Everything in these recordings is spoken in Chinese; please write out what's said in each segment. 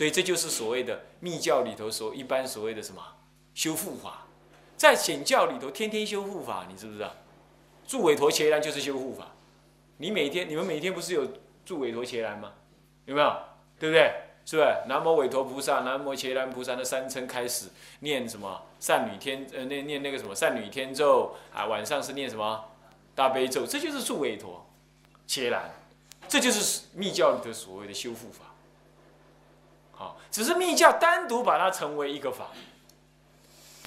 所以这就是所谓的密教里头所一般所谓的什么修复法，在显教里头天天修复法，你知不知道？住韦陀伽蓝就是修护法，你每天你们每天不是有住韦陀伽蓝吗？有没有？对不对？是不是？南无韦陀菩萨，南无伽蓝菩萨的三称开始念什么善女天呃念念那个什么善女天咒啊，晚上是念什么大悲咒，这就是住韦陀伽蓝，这就是密教里的所谓的修复法。好，只是密教单独把它成为一个法，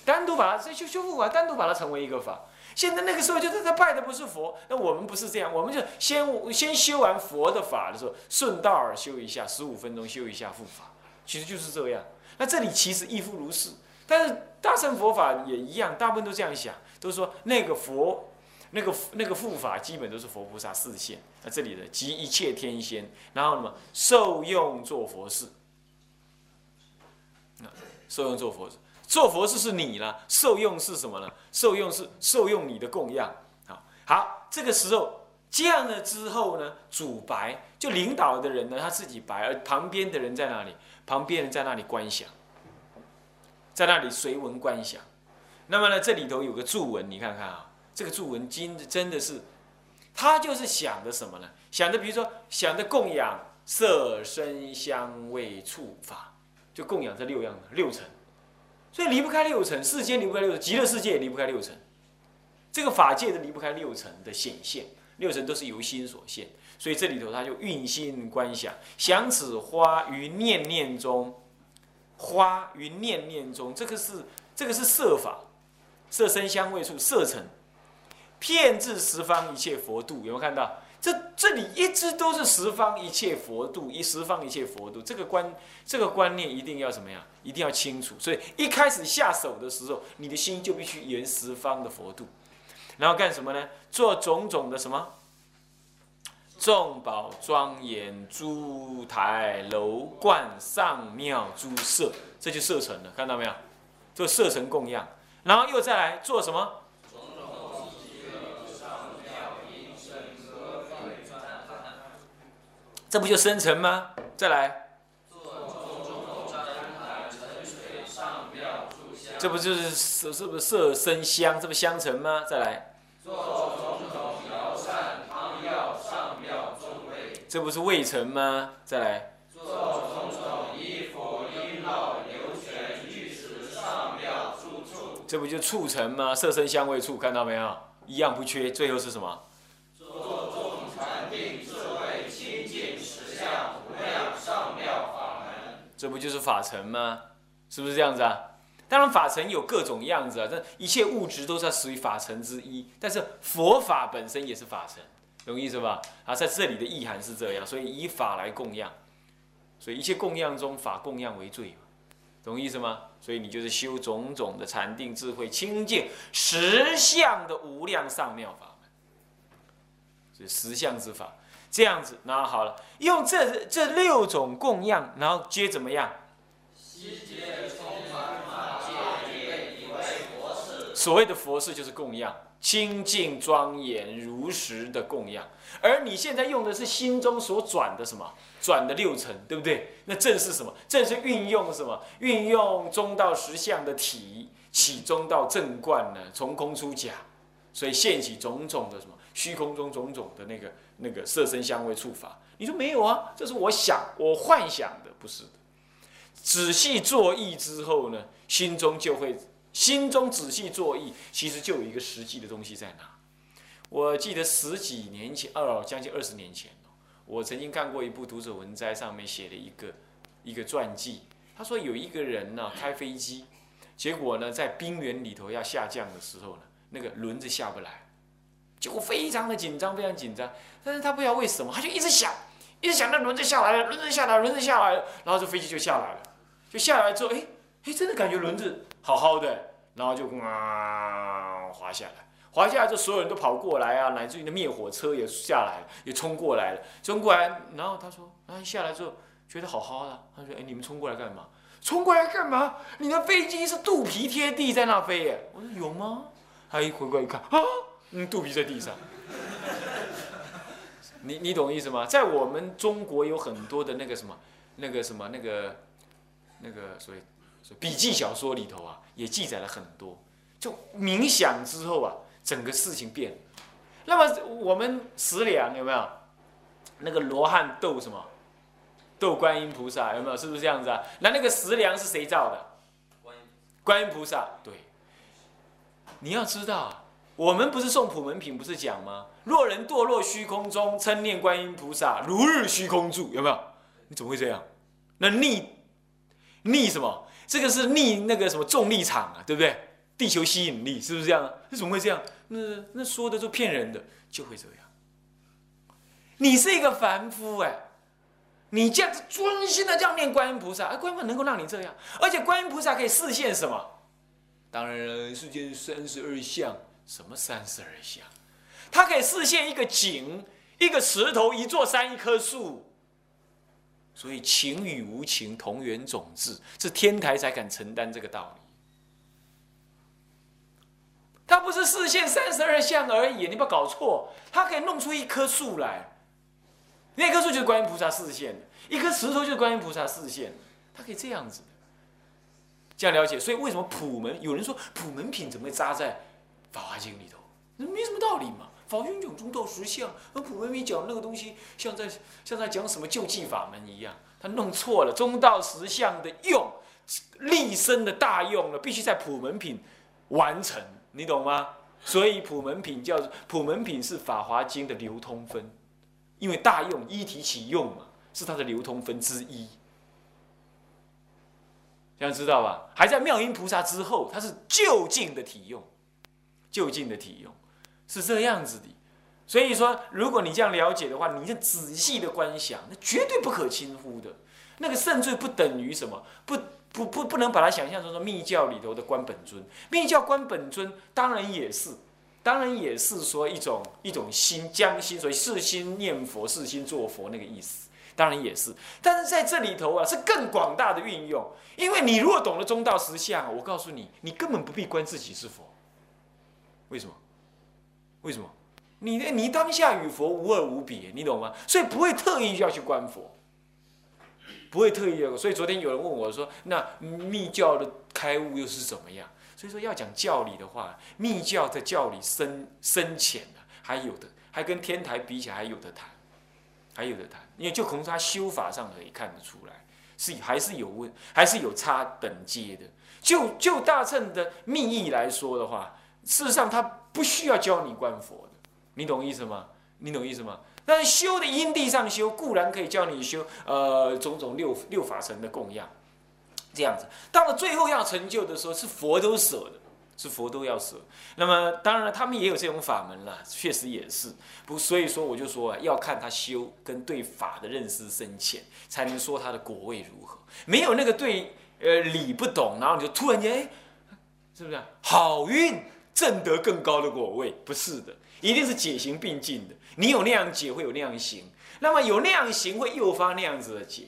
单独把它这修修复法单独把它成为一个法。现在那个时候就是他拜的不是佛，那我们不是这样，我们就先先修完佛的法的时候，顺道而修一下，十五分钟修一下护法，其实就是这样。那这里其实亦复如是，但是大乘佛法也一样，大部分都这样想，都说那个佛，那个那个护法基本都是佛菩萨示现，那这里的集一切天仙，然后呢受用做佛事，受用做佛事。做佛事是你了，受用是什么呢？受用是受用你的供养。好，好，这个时候这样了之后呢，主白就领导的人呢，他自己白，而旁边的人在哪里？旁边人在那里观想，在那里随文观想。那么呢，这里头有个注文，你看看啊，这个注文今真的是，他就是想的什么呢？想的比如说想的供养色声香味触法，就供养这六样六层。所以离不开六层，世间离不开六层，极乐世界也离不开六层，这个法界都离不开六层的显现，六层都是由心所现，所以这里头他就运心观想，想此花于念念中，花于念念中，这个是这个是色法，色身香味触色层，遍至十方一切佛度，有没有看到？这这里一直都是十方一切佛度，一十方一切佛度，这个观这个观念一定要什么呀？一定要清楚。所以一开始下手的时候，你的心就必须圆十方的佛度，然后干什么呢？做种种的什么？众宝庄严诸台楼观上庙诸舍，这就设成了，看到没有？做设成供养，然后又再来做什么？这不就生成吗？再来，这不就是是是不是色生香？这不相成吗？再来，这不是未成吗？再来，这不就促成吗？色身香味触，看到没有？一样不缺。最后是什么？这不就是法尘吗？是不是这样子啊？当然，法尘有各种样子啊，这一切物质都是属于法尘之一。但是佛法本身也是法尘，懂意思吧？啊，在这里的意涵是这样，所以以法来供养，所以一切供养中，法供养为最，懂意思吗？所以你就是修种种的禅定智慧清净实相的无量上妙法门，是实相之法。这样子，然后好了，用这这六种供养，然后接怎么样？所谓的佛事就是供养，清净庄严如实的供养。而你现在用的是心中所转的什么？转的六层，对不对？那正是什么？正是运用什么？运用中道实相的体，起中道正观呢？从空出假，所以现起种种的什么？虚空中种种的那个。那个色身香味触法，你说没有啊？这是我想我幻想的，不是的。仔细作意之后呢，心中就会心中仔细作意，其实就有一个实际的东西在哪。我记得十几年前，二将近二十年前我曾经看过一部读者文摘，上面写了一个一个传记。他说有一个人呢开飞机，结果呢在冰原里头要下降的时候呢，那个轮子下不来。结果非常的紧张，非常紧张，但是他不知道为什么，他就一直想，一直想那轮子下来了，轮子下来，轮子下来了，然后这飞机就下来了，就下来之后，哎，哎，真的感觉轮子好好的，然后就啊滑下来，滑下来之后，所有人都跑过来啊，乃至于那灭火车也下来了，也冲过来了，冲过来，然后他说，啊下来之后觉得好好的，他说，哎，你们冲过来干嘛？冲过来干嘛？你的飞机是肚皮贴地在那飞耶？我说有吗？他一回过来一看，啊。嗯，肚皮在地上，你你懂意思吗？在我们中国有很多的那个什么，那个什么那个那个所以笔记小说里头啊，也记载了很多。就冥想之后啊，整个事情变了。那么我们食粮有没有？那个罗汉斗什么？斗观音菩萨有没有？是不是这样子啊？那那个食粮是谁造的？观音。观音菩萨。对。你要知道，我们不是送普门品，不是讲吗？若人堕落虚空中，称念观音菩萨，如日虚空住，有没有？你怎么会这样？那逆逆什么？这个是逆那个什么重力场啊，对不对？地球吸引力是不是这样？那怎么会这样？那那说的都骗人的，就会这样。你是一个凡夫哎，你这样子专心的这样念观音菩萨，哎，观音菩萨能够让你这样，而且观音菩萨可以示现什么？当然了，世间三十二相，什么三十二相？它可以示现一个井、一个石头、一座山、一棵树。所以情与无情同源种质，是天台才敢承担这个道理。它不是视现三十二相而已，你不要搞错。它可以弄出一棵树来，那棵树就是观音菩萨视现的；一颗石头就是观音菩萨视现的。它可以这样子的，这样了解。所以为什么普门有人说普门品怎么会扎在法华经里头？那没什么道理嘛。法运讲中道实相，而普门品讲那个东西，像在像在讲什么救济法门一样，他弄错了中道实相的用，立身的大用了，必须在普门品完成，你懂吗？所以普门品叫普门品是法华经的流通分，因为大用一体起用嘛，是它的流通分之一，想知道吧？还在妙音菩萨之后，它是就近的体用，就近的体用。是这样子的，所以说，如果你这样了解的话，你就仔细的观想，那绝对不可轻忽的。那个甚至不等于什么，不不不不能把它想象成说密教里头的观本尊。密教观本尊当然也是，当然也是说一种一种心将心，所以是心念佛，是心做佛那个意思，当然也是。但是在这里头啊，是更广大的运用，因为你如果懂了中道实相，我告诉你，你根本不必观自己是佛。为什么？为什么？你你当下与佛无二无别，你懂吗？所以不会特意要去观佛，不会特意要。所以昨天有人问我说：“那密教的开悟又是怎么样？”所以说要讲教理的话，密教的教理深深浅的，还有的还跟天台比起来还有的谈，还有的谈。因为就从他修法上可以看得出来，是还是有问，还是有差等阶的。就就大乘的密意来说的话。事实上，他不需要教你观佛的，你懂意思吗？你懂意思吗？但是修的因地上修，固然可以教你修，呃，种种六六法神的供养，这样子。到了最后要成就的时候，是佛都舍的，是佛都要舍。那么，当然了，他们也有这种法门了，确实也是。不，所以说我就说啊，要看他修跟对法的认识深浅，才能说他的果位如何。没有那个对呃理不懂，然后你就突然间，哎，是不是好运？证得更高的果位，不是的，一定是解行并进的。你有那样解，会有那样行；那么有那样行，会诱发那样子的解，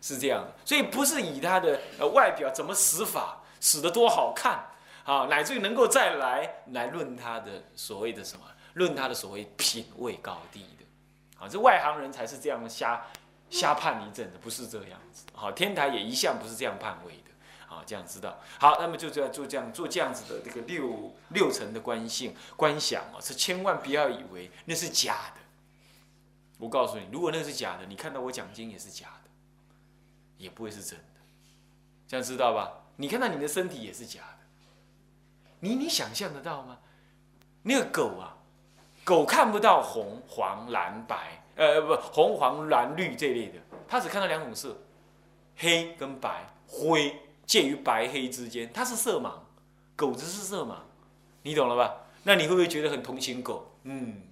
是这样的。所以不是以他的呃外表怎么死法，死得多好看啊，乃至于能够再来来论他的所谓的什么，论他的所谓品位高低的啊，这外行人才是这样瞎瞎判一阵的，不是这样子。好，天台也一向不是这样判位的。啊，这样知道好，那么就这样做这样做这样子的这个六六层的观性观想啊，是千万不要以为那是假的。我告诉你，如果那是假的，你看到我讲经也是假的，也不会是真的。这样知道吧？你看到你的身体也是假的，你你想象得到吗？那个狗啊，狗看不到红黄蓝白，呃不红黄蓝绿这类的，它只看到两种色，黑跟白灰。介于白黑之间，它是色盲，狗子是色盲，你懂了吧？那你会不会觉得很同情狗？嗯，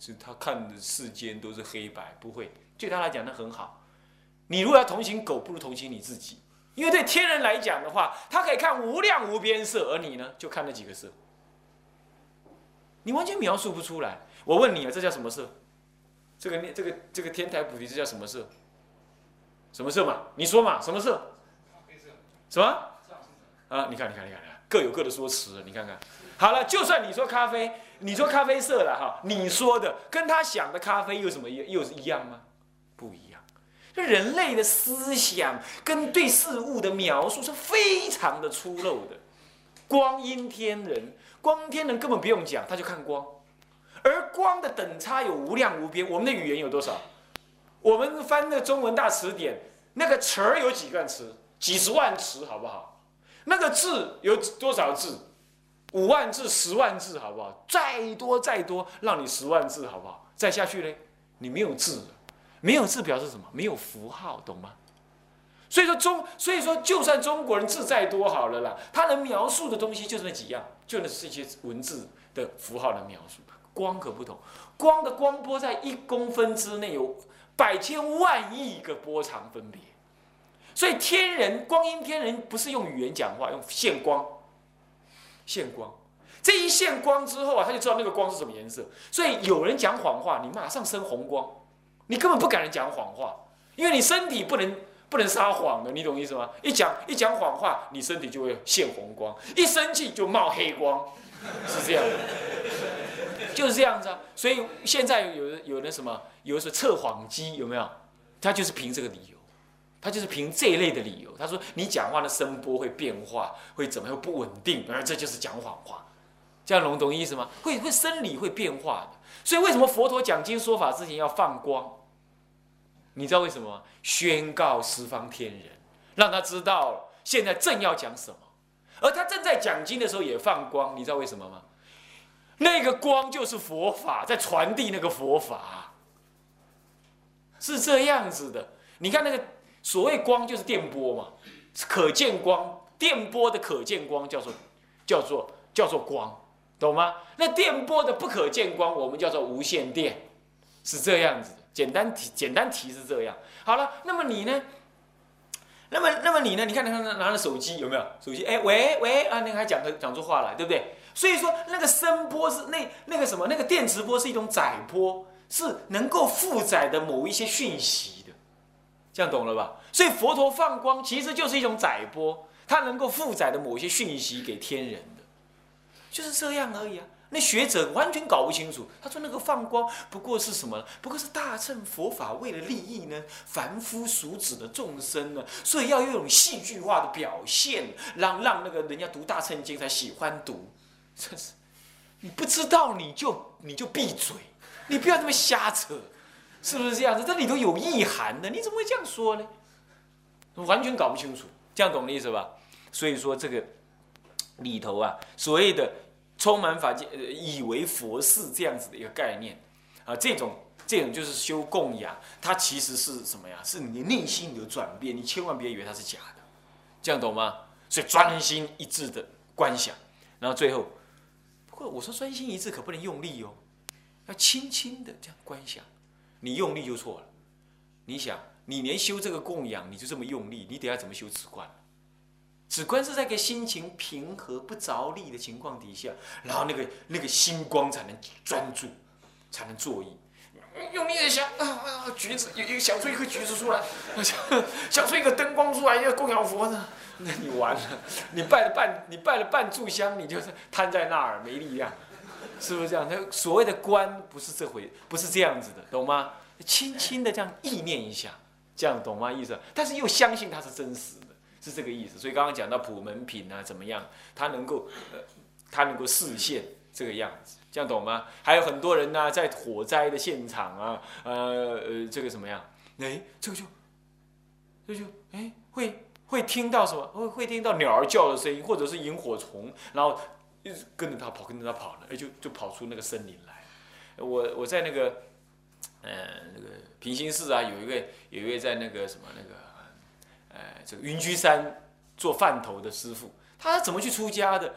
是他看的世间都是黑白，不会，对他来讲那很好。你如果要同情狗，不如同情你自己，因为对天人来讲的话，他可以看无量无边色，而你呢，就看那几个色，你完全描述不出来。我问你啊，这叫什么色？这个这个这个天台菩提，这叫什么色？什么色嘛？你说嘛？什么色？什么？啊，你看，你看，你看，各有各的说辞。你看看，好了，就算你说咖啡，你说咖啡色了哈，你说的跟他想的咖啡有什么又又是一样吗？不一样。这人类的思想跟对事物的描述是非常的粗陋的。光阴天人，光天人根本不用讲，他就看光，而光的等差有无量无边。我们的语言有多少？我们翻那中文大词典，那个词儿有几个词？几十万词，好不好？那个字有多少字？五万字、十万字，好不好？再多再多，让你十万字，好不好？再下去呢，你没有字了，没有字表示什么？没有符号，懂吗？所以说中，所以说就算中国人字再多好了啦，他能描述的东西就是那几样，就那这些文字的符号的描述。光可不同，光的光波在一公分之内有百千万亿个波长分别，所以天人光阴天人不是用语言讲话，用现光。现光，这一现光之后啊，他就知道那个光是什么颜色。所以有人讲谎话，你马上生红光，你根本不敢人讲谎话，因为你身体不能不能撒谎的，你懂意思吗？一讲一讲谎话，你身体就会现红光，一生气就冒黑光，是这样的，就是这样子啊。所以现在有的有的什么，有的是测谎机，有没有？他就是凭这个理由。他就是凭这一类的理由，他说你讲话的声波会变化，会怎么样不稳定，而这就是讲谎话，这样懂懂意思吗？会会生理会变化的，所以为什么佛陀讲经说法之前要放光？你知道为什么？宣告十方天人，让他知道现在正要讲什么，而他正在讲经的时候也放光，你知道为什么吗？那个光就是佛法，在传递那个佛法，是这样子的。你看那个。所谓光就是电波嘛，可见光，电波的可见光叫做叫做叫做光，懂吗？那电波的不可见光，我们叫做无线电，是这样子的。简单提，简单提是这样。好了，那么你呢？那么那么你呢？你看，你看，拿着手机有没有？手机，哎，喂喂啊，那个还讲讲出话来，对不对？所以说，那个声波是那那个什么？那个电磁波是一种载波，是能够负载的某一些讯息。这样懂了吧？所以佛陀放光其实就是一种载波，它能够负载的某些讯息给天人的，就是这样而已啊。那学者完全搞不清楚，他说那个放光不过是什么？不过是大乘佛法为了利益呢凡夫俗子的众生呢，所以要用一种戏剧化的表现，让让那个人家读大乘经才喜欢读。真是，你不知道你就你就闭嘴，你不要这么瞎扯。是不是这样子？这里头有意涵的，你怎么会这样说呢？完全搞不清楚，这样懂的意思吧？所以说这个里头啊，所谓的充满法界，以为佛事这样子的一个概念啊，这种这种就是修供养，它其实是什么呀？是你内心有转变，你千万别以为它是假的，这样懂吗？所以专心一致的观想，然后最后，不过我说专心一致可不能用力哦，要轻轻的这样观想。你用力就错了。你想，你连修这个供养，你就这么用力，你等下怎么修止观？止观是在个心情平和、不着力的情况底下，然后那个那个心光才能专注，才能作意。用力的想啊啊，橘子，有有想出一颗橘子出来，想想出一个灯光出来，要供养佛呢，那你完了，你拜了半，你拜了半炷香，你就是瘫在那儿，没力量。是不是这样？他所谓的观不是这回，不是这样子的，懂吗？轻轻的这样意念一下，这样懂吗？意思？但是又相信它是真实的，是这个意思。所以刚刚讲到普门品啊，怎么样？他能够，呃，它能够视现这个样子，这样懂吗？还有很多人呢，在火灾的现场啊，呃呃，这个怎么样？哎，这个就，这就哎会会听到什么？会会听到鸟儿叫的声音，或者是萤火虫，然后。一直跟着他跑，跟着他跑了，哎，就就跑出那个森林来。我我在那个，呃，那个平行寺啊，有一位有一位在那个什么那个，呃，这个云居山做饭头的师傅，他怎么去出家的？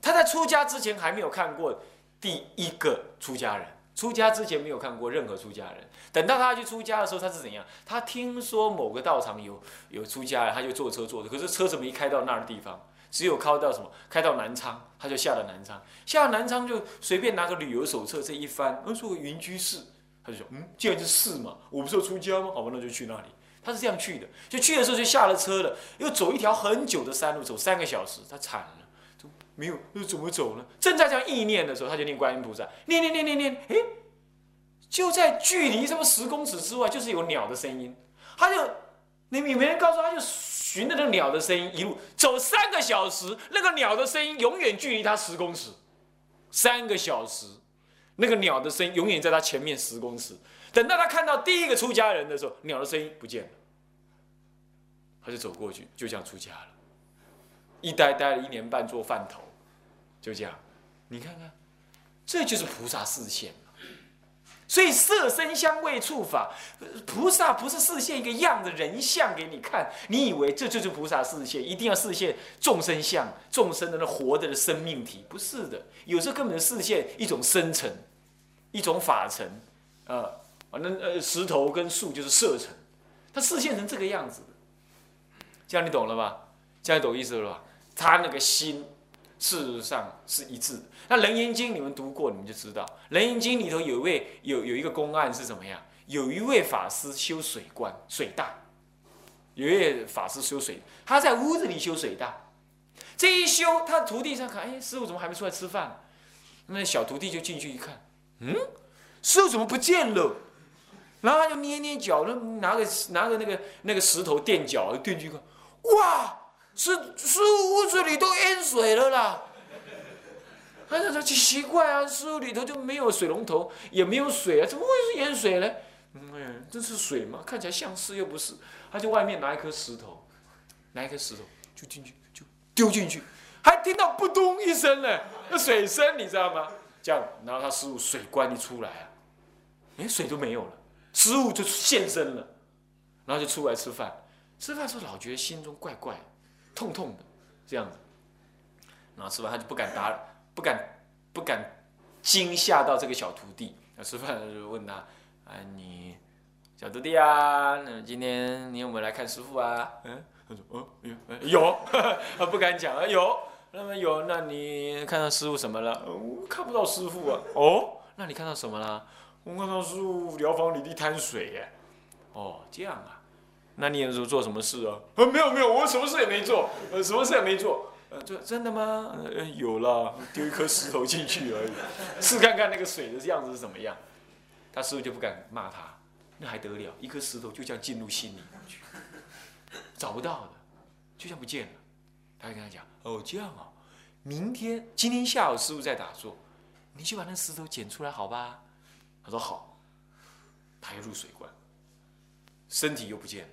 他在出家之前还没有看过第一个出家人，出家之前没有看过任何出家人。等到他去出家的时候，他是怎样？他听说某个道场有有出家人，他就坐车坐的，可是车子没开到那儿的地方。只有开到什么？开到南昌，他就下了南昌。下了南昌就随便拿个旅游手册这一翻，他说云居寺，他就说嗯，既然是寺嘛，我不是要出家吗？好吧，那就去那里。他是这样去的，就去的时候就下了车了，又走一条很久的山路，走三个小时，他惨了，就没有，又怎么走呢？正在这样意念的时候，他就念观音菩萨，念念念念念，哎，就在距离这么十公尺之外，就是有鸟的声音，他就你你没人告诉他，就循着那个鸟的声音一路走三个小时，那个鸟的声音永远距离他十公尺，三个小时，那个鸟的声音永远在他前面十公尺。等到他看到第一个出家人的时候，鸟的声音不见了，他就走过去，就这样出家了。一待待了一年半做饭头，就这样。你看看，这就是菩萨视线所以色身香味触法，菩萨不是视现一个样的人像给你看，你以为这就是菩萨视现，一定要视现众生相，众生的那活着的生命体，不是的。有时候根本视现一种生成，一种法尘，啊，反正呃石头跟树就是色尘，它视现成这个样子的这样你懂了吧？这样你懂意思了吧？他那个心。事实上是一致的。那《楞严经》你们读过，你们就知道，《楞严经》里头有一位有有一个公案是怎么样？有一位法师修水观水大，有一位法师修水，他在屋子里修水大。这一修，他徒弟上看，哎，师傅怎么还没出来吃饭？那小徒弟就进去一看，嗯，师傅怎么不见了？然后他就捏捏脚，拿个拿个那个那个石头垫脚，垫进去看，哇！是师傅屋子里都淹水了啦！他说：“奇奇怪啊，师傅里头就没有水龙头，也没有水啊，怎么会是淹水呢？”嗯，这是水吗？看起来像是又不是。他就外面拿一颗石头，拿一颗石头就进去，就丢进去，还听到扑通一声呢，那水声你知道吗？这样，然后他师傅水关一出来啊，连水都没有了，师傅就现身了，然后就出来吃饭。吃饭时候老觉得心中怪怪。痛痛的，这样子，然后吃饭他就不敢打，不敢不敢惊吓到这个小徒弟。那吃饭就问他：“啊，你小徒弟啊，那今天你有没有来看师傅啊？”嗯，他说：“哦，有，有。”他不敢讲啊，有。那么有，那你看到师傅什么了？我看不到师傅啊。哦，那你看到什么了？我看到师傅疗房里一滩水耶。哦，这样啊。那你有时候做什么事啊？啊，没有没有，我什么事也没做，呃，什么事也没做。呃，这真的吗？呃，有了，丢一颗石头进去而已，试看看那个水的样子是怎么样。他师傅就不敢骂他，那还得了？一颗石头就这样进入心里去，找不到的，就像不见了。他就跟他讲：哦，这样啊，明天今天下午师傅在打坐，你去把那石头捡出来好吧？他说好，他又入水关，身体又不见了。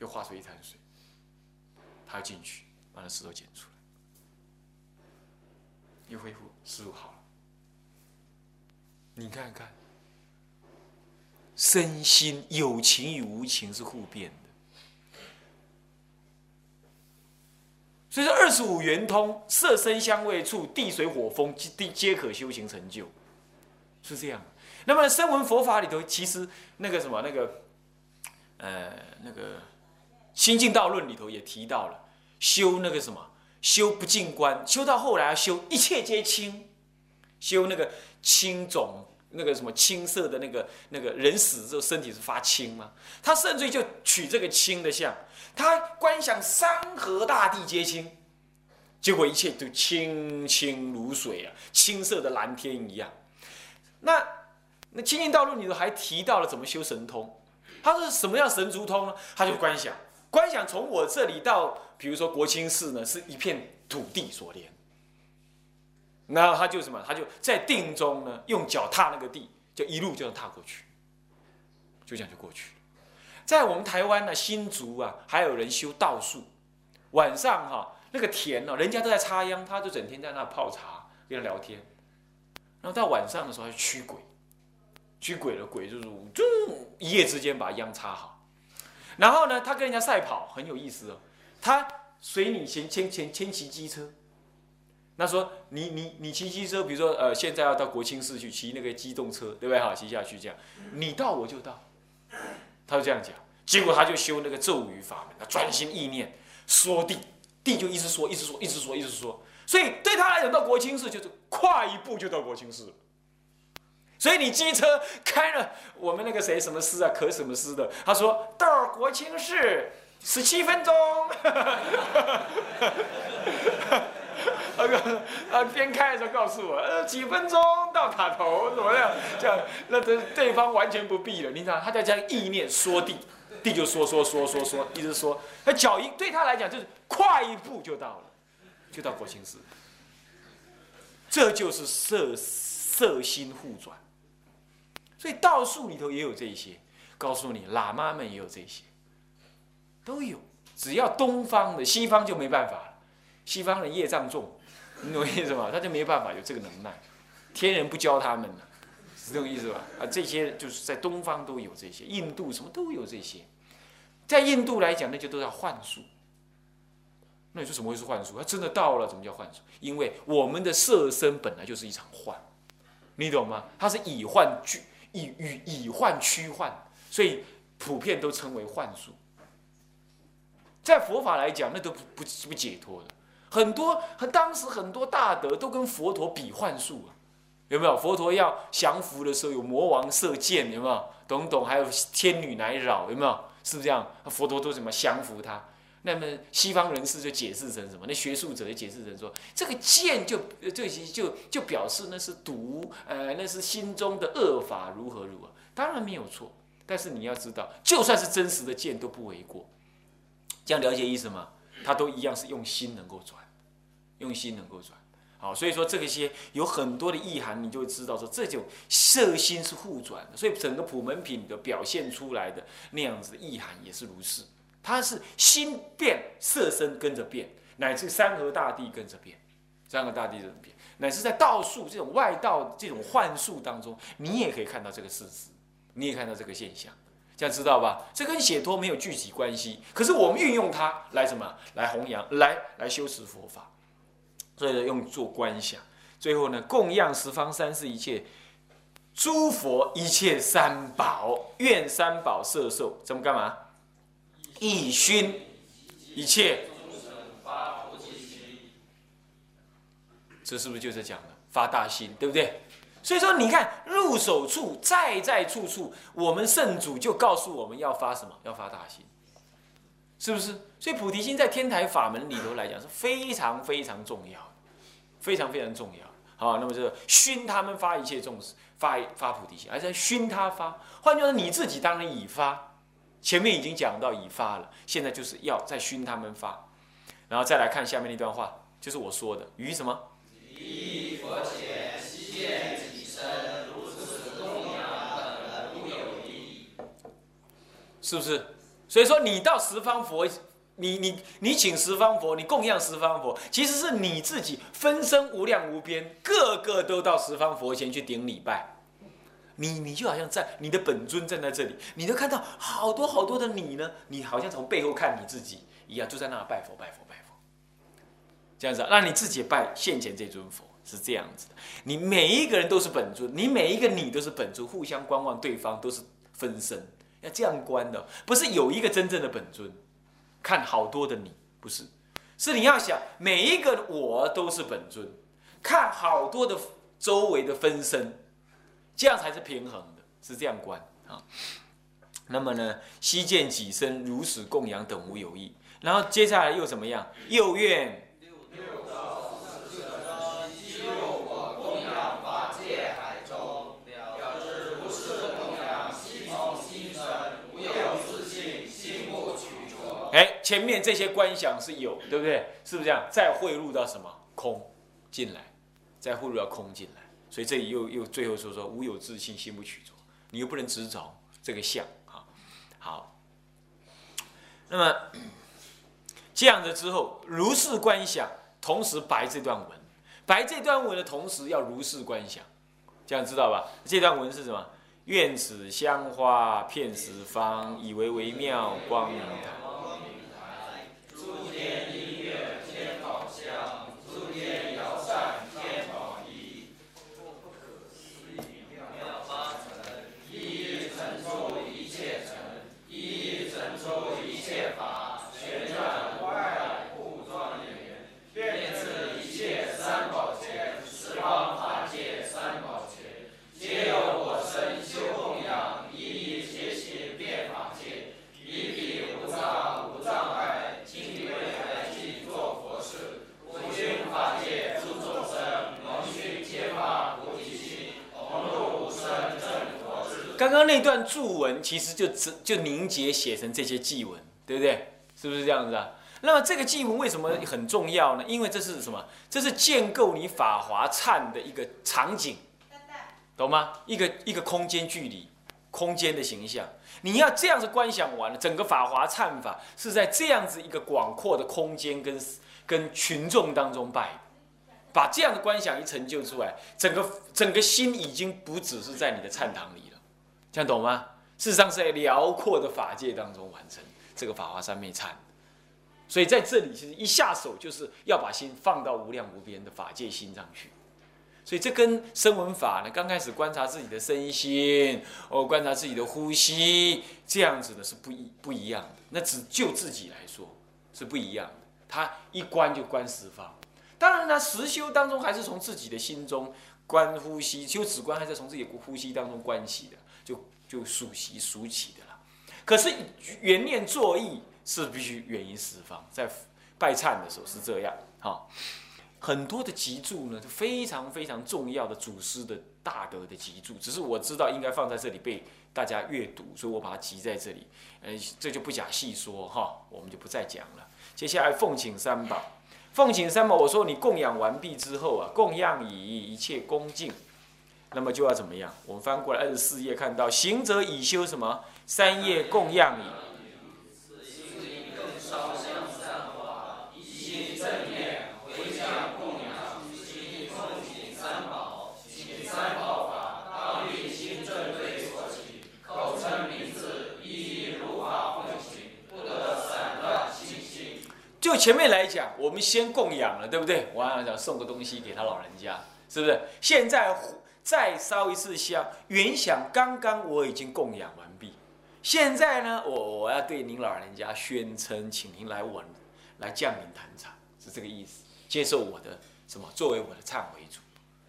又化出一滩水，他要进去把那石头捡出来，又恢复，师傅好了。你看看，身心有情与无情是互变的，所以说二十五圆通，色声香味触，地水火风，地皆可修行成就，是这样。那么声闻佛法里头，其实那个什么那个，呃，那个。《心净道论》里头也提到了修那个什么，修不净观，修到后来要修一切皆清，修那个青种那个什么青色的那个那个人死之后身体是发青吗？他甚至就取这个青的相，他观想山河大地皆清，结果一切都清清如水啊，青色的蓝天一样。那那《清净道论》里头还提到了怎么修神通，他是什么样神足通呢？他就观想。观想从我这里到，比如说国清寺呢，是一片土地所连。然后他就什么，他就在定中呢，用脚踏那个地，就一路这样踏过去，就这样就过去。在我们台湾呢，新竹啊，还有人修道术，晚上哈，那个田呢，人家都在插秧，他就整天在那泡茶，跟他聊天。然后到晚上的时候，还驱鬼，驱鬼的鬼就是就 一夜之间把秧插好。然后呢，他跟人家赛跑很有意思哦。他随你前前前前骑机车，那说你你你骑机车，比如说呃现在要到国清寺去骑那个机动车，对不对？哈，骑下去这样，你到我就到，他就这样讲。结果他就修那个咒语法门，他专心意念说地，地就一直说一直说一直说一直说，所以对他来讲到国清寺就是跨一步就到国清寺了。所以你机车开了，我们那个谁什么师啊，可什么师的，他说到国清寺十七分钟，那个啊边开的时候告诉我，呃几分钟到塔头怎么样？这样那这对方完全不必了，你知道他在这样意念说地，地就缩缩缩缩缩，一直缩。那脚一对他来讲就是快一步就到了，就到国清寺。这就是色色心互转。所以道术里头也有这些，告诉你喇嘛们也有这些，都有。只要东方的，西方就没办法了。西方人业障重，你懂我意思吗？他就没办法有这个能耐，天人不教他们是这种意思吧？啊，这些就是在东方都有这些，印度什么都有这些。在印度来讲，那就都叫幻术。那你说怎么会是幻术？他真的到了，怎么叫幻术？因为我们的色身本来就是一场幻，你懂吗？它是以幻俱以与以幻驱幻，所以普遍都称为幻术。在佛法来讲，那都不不不解脱的。很多和当时很多大德都跟佛陀比幻术啊，有没有？佛陀要降服的时候，有魔王射箭，有没有？懂懂？还有天女来扰，有没有？是不是这样？佛陀都怎么降服他？那么西方人士就解释成什么？那学术者就解释成说，这个剑就就就就表示那是毒，呃，那是心中的恶法，如何如何？当然没有错，但是你要知道，就算是真实的剑都不为过。这样了解意思吗？它都一样是用心能够转，用心能够转。好，所以说这个些有很多的意涵，你就会知道说这种色心是互转的。所以整个普门品的表现出来的那样子的意涵也是如是。它是心变，色身跟着变，乃至山河大地跟着变，山河大地怎么变，乃至在道术这种外道这种幻术当中，你也可以看到这个事实，你也看到这个现象。这样知道吧？这跟解脱没有具体关系，可是我们运用它来什么？来弘扬，来来修持佛法。所以呢，用做观想。最后呢，供养十方三世一切诸佛一切三宝，愿三宝摄受，怎么干嘛？一熏一切。这是不是就是讲的发大心，对不对？所以说，你看入手处，在在处处，我们圣主就告诉我们要发什么？要发大心，是不是？所以菩提心在天台法门里头来讲是非常非常重要非常非常重要。好，那么就熏他们发一切众生发发菩提心，而且熏他发。换句话说，你自己当然已发，前面已经讲到已发了，现在就是要再熏他们发。然后再来看下面那段话，就是我说的于什么？于佛前现。是不是？所以说你到十方佛，你你你请十方佛，你供养十方佛，其实是你自己分身无量无边，个个都到十方佛前去顶礼拜。你你就好像在你的本尊站在这里，你都看到好多好多的你呢，你好像从背后看你自己一样，就在那拜佛拜佛拜佛，这样子，让你自己拜现前这尊佛是这样子的。你每一个人都是本尊，你每一个你都是本尊，互相观望对方都是分身。要这样观的，不是有一个真正的本尊，看好多的你，不是，是你要想每一个我都是本尊，看好多的周围的分身，这样才是平衡的，是这样观啊。那么呢，悉见己身如此供养等无有异，然后接下来又怎么样？又愿。哎，前面这些观想是有，对不对？是不是这样？再汇入到什么空进来，再汇入到空进来，所以这里又又最后说说无有自信，心不取着，你又不能执着这个相啊。好，那么这样子之后，如是观想，同时白这段文，白这段文的同时要如是观想，这样知道吧？这段文是什么？愿此香花遍十方，以为微妙光明台。刚刚那段注文其实就只就凝结写成这些祭文，对不对？是不是这样子啊？那么这个祭文为什么很重要呢？因为这是什么？这是建构你法华忏的一个场景，懂吗？一个一个空间距离，空间的形象。你要这样子观想完了，整个法华忏法是在这样子一个广阔的空间跟跟群众当中拜，把这样的观想一成就出来，整个整个心已经不只是在你的禅堂里，这样懂吗？事实上是在辽阔的法界当中完成这个法华三昧忏。所以在这里，其实一下手就是要把心放到无量无边的法界心上去。所以这跟声闻法呢，刚开始观察自己的身心，哦，观察自己的呼吸，这样子的是不一不一样的。那只就自己来说是不一样的。他一观就观十方，当然呢，实修当中还是从自己的心中观呼吸，修止观还是从自己的呼吸当中观起的，就就数习数起的了。可是原念作意。是必须远于十方，在拜忏的时候是这样。哈，很多的集注呢，就非常非常重要的祖师的大德的集注，只是我知道应该放在这里被大家阅读，所以我把它集在这里。呃，这就不假细说哈，我们就不再讲了。接下来奉请三宝，奉请三宝，我说你供养完毕之后啊，供养以一切恭敬，那么就要怎么样？我们翻过来二十四页，看到行者已修什么？三业供养矣。就前面来讲，我们先供养了，对不对？我还想送个东西给他老人家，是不是？现在再烧一次香，原想刚刚我已经供养完毕，现在呢，我我要对您老人家宣称，请您来我来降临坛场，是这个意思，接受我的什么作为我的忏悔主，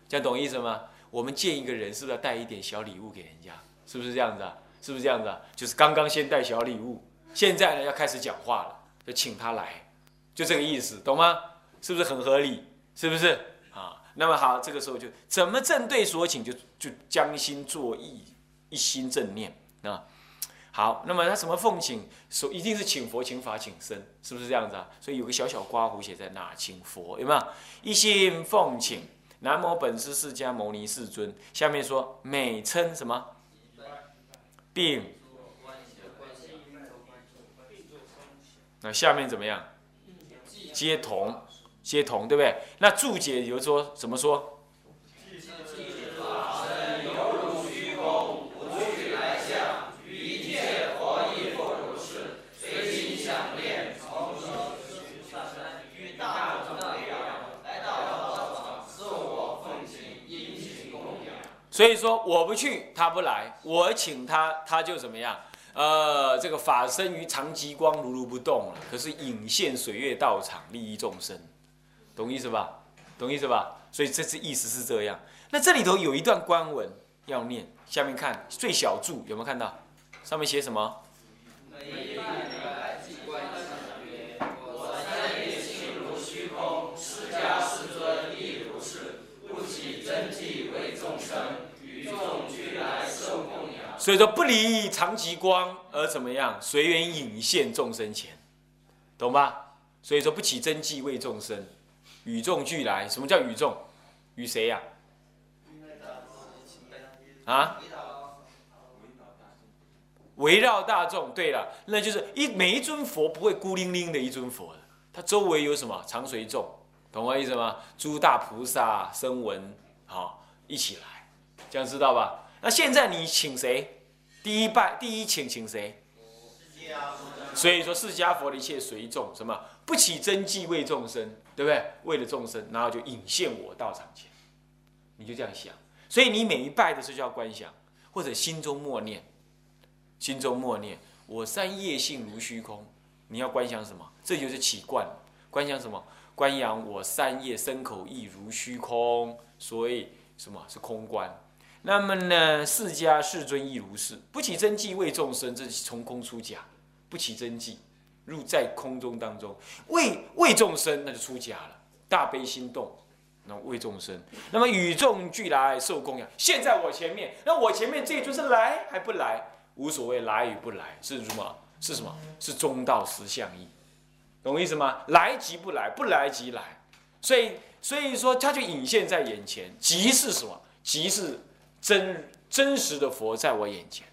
这样懂意思吗？我们见一个人，是不是要带一点小礼物给人家？是不是这样子啊？是不是这样子啊？就是刚刚先带小礼物，现在呢要开始讲话了，就请他来。就这个意思，懂吗？是不是很合理？是不是？那么好，这个时候就怎么正对所请，就就将心作意，一心正念啊。好，那么他什么奉请，说一定是请佛、请法、请僧，是不是这样子啊？所以有个小小刮胡写在那，请佛有没有？一心奉请南无本师释迦牟尼世尊。下面说美称什么？并那下面怎么样？皆同，皆同，对不对？那注解有说怎么说？所以说我不去，他不来；我请他，他就怎么样？呃，这个法身于长极光，如如不动了。可是隐现水月道场，利益众生，懂意思吧？懂意思吧？所以这次意思是这样。那这里头有一段官文要念，下面看最小注有没有看到？上面写什么？所以说不离长极光而怎么样随缘引现众生前，懂吧？所以说不起真迹为众生，与众俱来。什么叫与众？与谁呀？啊？围绕大众。对了，那就是一每一尊佛不会孤零零的一尊佛的，它周围有什么常随众，懂我意思吗？诸大菩萨声闻，好一起来，这样知道吧？那现在你请谁？第一拜，第一请请谁？所以说释迦佛的一切随众，什么不起真迹为众生，对不对？为了众生，然后就引现我道场前，你就这样想。所以你每一拜的时候就要观想，或者心中默念，心中默念，我三业性如虚空。你要观想什么？这就是起观。观想什么？观想我三业身口意如虚空，所以什么是空观？那么呢，释迦世尊亦如是，不起真迹为众生，这是从空出假，不起真迹，入在空中当中为为众生，那就出家了。大悲心动，那为众生。那么与众俱来受供养，现在我前面，那我前面这一尊是来还不来？无所谓来与不来，是什么？是什么？是中道实相义，懂我意思吗？来即不来，不来即来，所以所以说它就隐现在眼前，即是什么？即是真真实的佛在我眼前。